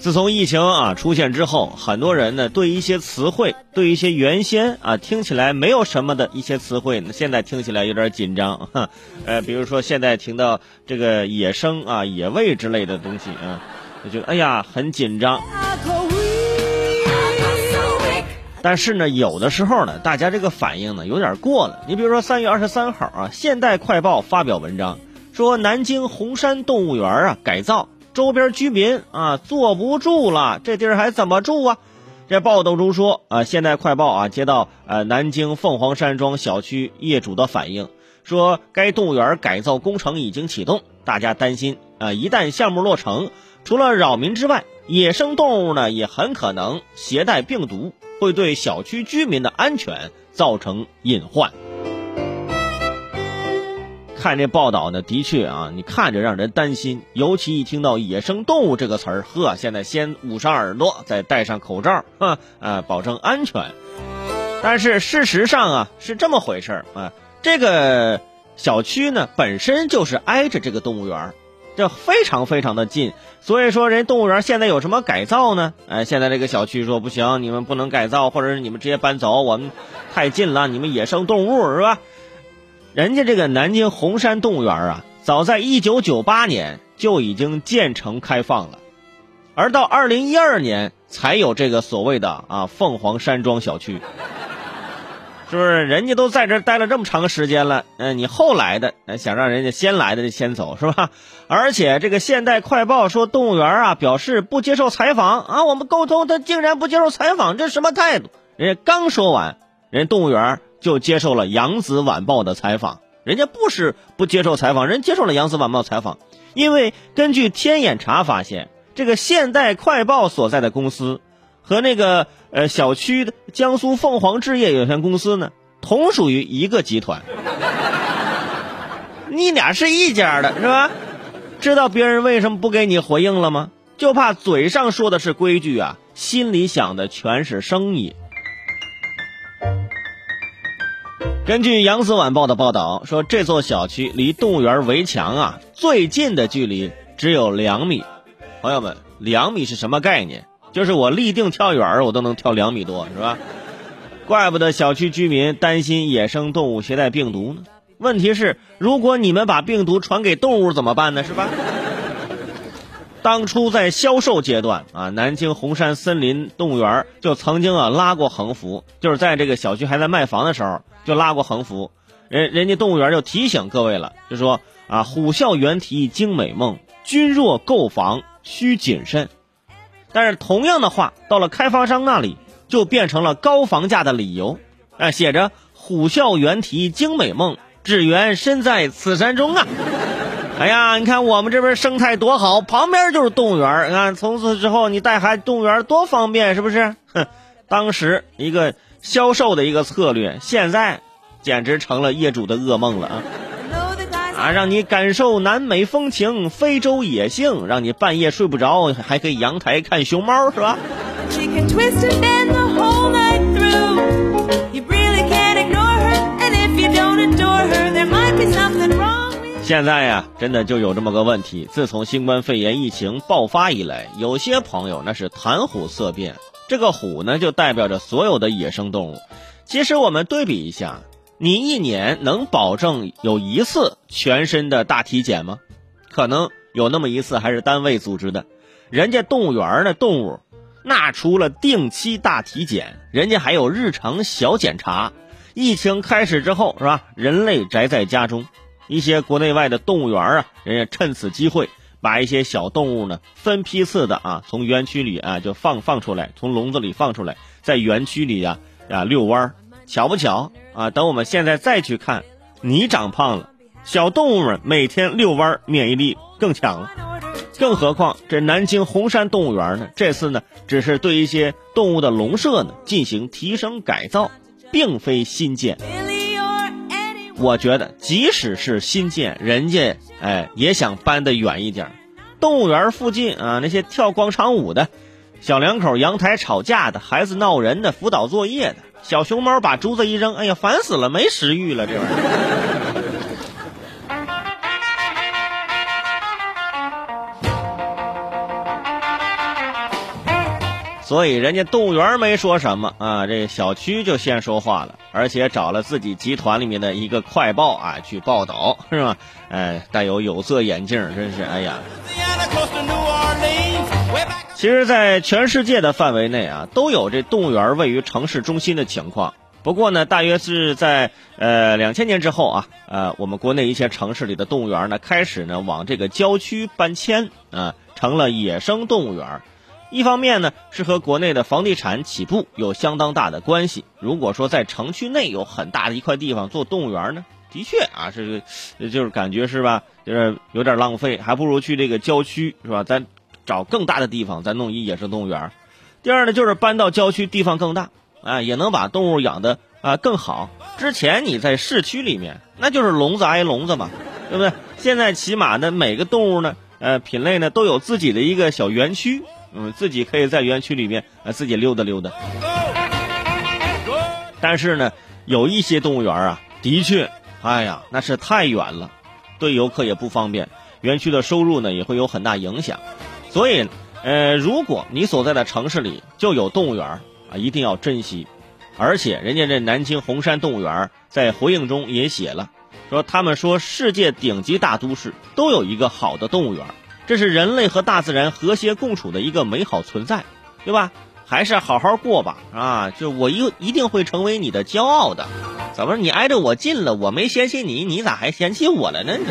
自从疫情啊出现之后，很多人呢对一些词汇，对一些原先啊听起来没有什么的一些词汇，现在听起来有点紧张。呃，比如说现在听到这个野生啊、野味之类的东西啊，就觉得哎呀很紧张。但是呢，有的时候呢，大家这个反应呢有点过了。你比如说三月二十三号啊，《现代快报》发表文章说，南京红山动物园啊改造。周边居民啊坐不住了，这地儿还怎么住啊？这报道中说啊，现代快报啊接到呃南京凤凰山庄小区业主的反映，说该动物园改造工程已经启动，大家担心啊，一旦项目落成，除了扰民之外，野生动物呢也很可能携带病毒，会对小区居民的安全造成隐患。看这报道呢，的确啊，你看着让人担心，尤其一听到“野生动物”这个词儿，呵，现在先捂上耳朵，再戴上口罩，哈，啊，保证安全。但是事实上啊，是这么回事儿啊，这个小区呢本身就是挨着这个动物园，这非常非常的近，所以说人动物园现在有什么改造呢？哎，现在这个小区说不行，你们不能改造，或者是你们直接搬走，我们太近了，你们野生动物是吧？人家这个南京红山动物园啊，早在一九九八年就已经建成开放了，而到二零一二年才有这个所谓的啊凤凰山庄小区，是不是？人家都在这待了这么长时间了，嗯，你后来的想让人家先来的就先走是吧？而且这个现代快报说动物园啊表示不接受采访啊，我们沟通他竟然不接受采访，这什么态度？人家刚说完，人动物园。就接受了《扬子晚报》的采访，人家不是不接受采访，人接受了《扬子晚报》采访，因为根据天眼查发现，这个现代快报所在的公司和那个呃小区的江苏凤凰置业有限公司呢，同属于一个集团，你俩是一家的，是吧？知道别人为什么不给你回应了吗？就怕嘴上说的是规矩啊，心里想的全是生意。根据《扬子晚报》的报道说，这座小区离动物园围墙啊最近的距离只有两米。朋友们，两米是什么概念？就是我立定跳远我都能跳两米多，是吧？怪不得小区居民担心野生动物携带病毒呢。问题是，如果你们把病毒传给动物怎么办呢？是吧？当初在销售阶段啊，南京红山森林动物园就曾经啊拉过横幅，就是在这个小区还在卖房的时候。就拉过横幅，人人家动物园就提醒各位了，就说啊，虎啸猿啼惊美梦，君若购房需谨慎。但是同样的话，到了开发商那里就变成了高房价的理由。哎，写着虎啸猿啼惊美梦，只缘身在此山中啊！哎呀，你看我们这边生态多好，旁边就是动物园，你看从此之后你带孩子动物园多方便，是不是？哼，当时一个。销售的一个策略，现在简直成了业主的噩梦了啊！啊，让你感受南美风情、非洲野性，让你半夜睡不着，还可以阳台看熊猫，是吧？现在呀，真的就有这么个问题：自从新冠肺炎疫情爆发以来，有些朋友那是谈虎色变。这个虎呢，就代表着所有的野生动物。其实我们对比一下，你一年能保证有一次全身的大体检吗？可能有那么一次，还是单位组织的。人家动物园的动物，那除了定期大体检，人家还有日常小检查。疫情开始之后，是吧？人类宅在家中，一些国内外的动物园啊，人家趁此机会。把一些小动物呢分批次的啊从园区里啊就放放出来，从笼子里放出来，在园区里呀啊遛弯儿，巧不巧啊？等我们现在再去看，你长胖了，小动物们每天遛弯儿免疫力更强了。更何况这南京红山动物园呢，这次呢只是对一些动物的笼舍呢进行提升改造，并非新建。我觉得，即使是新建，人家哎也想搬得远一点。动物园附近啊，那些跳广场舞的，小两口阳台吵架的，孩子闹人的，辅导作业的，小熊猫把珠子一扔，哎呀，烦死了，没食欲了，这玩意儿。所以人家动物园没说什么啊，这小区就先说话了，而且找了自己集团里面的一个快报啊去报道，是吧？哎，带有有色眼镜，真是哎呀。其实，在全世界的范围内啊，都有这动物园位于城市中心的情况。不过呢，大约是在呃两千年之后啊，呃，我们国内一些城市里的动物园呢，开始呢往这个郊区搬迁啊，成了野生动物园。一方面呢，是和国内的房地产起步有相当大的关系。如果说在城区内有很大的一块地方做动物园呢，的确啊，是就是感觉是吧，就是有点浪费，还不如去这个郊区是吧？咱找更大的地方，再弄一野生动物园。第二呢，就是搬到郊区，地方更大啊，也能把动物养的啊更好。之前你在市区里面，那就是笼子挨笼子嘛，对不对？现在起码呢，每个动物呢，呃，品类呢都有自己的一个小园区。嗯，自己可以在园区里面啊自己溜达溜达。但是呢，有一些动物园啊，的确，哎呀，那是太远了，对游客也不方便，园区的收入呢也会有很大影响。所以，呃，如果你所在的城市里就有动物园啊，一定要珍惜。而且，人家这南京红山动物园在回应中也写了，说他们说世界顶级大都市都有一个好的动物园。这是人类和大自然和谐共处的一个美好存在，对吧？还是好好过吧，啊！就我一一定会成为你的骄傲的。怎么你挨着我近了，我没嫌弃你，你咋还嫌弃我了呢？你。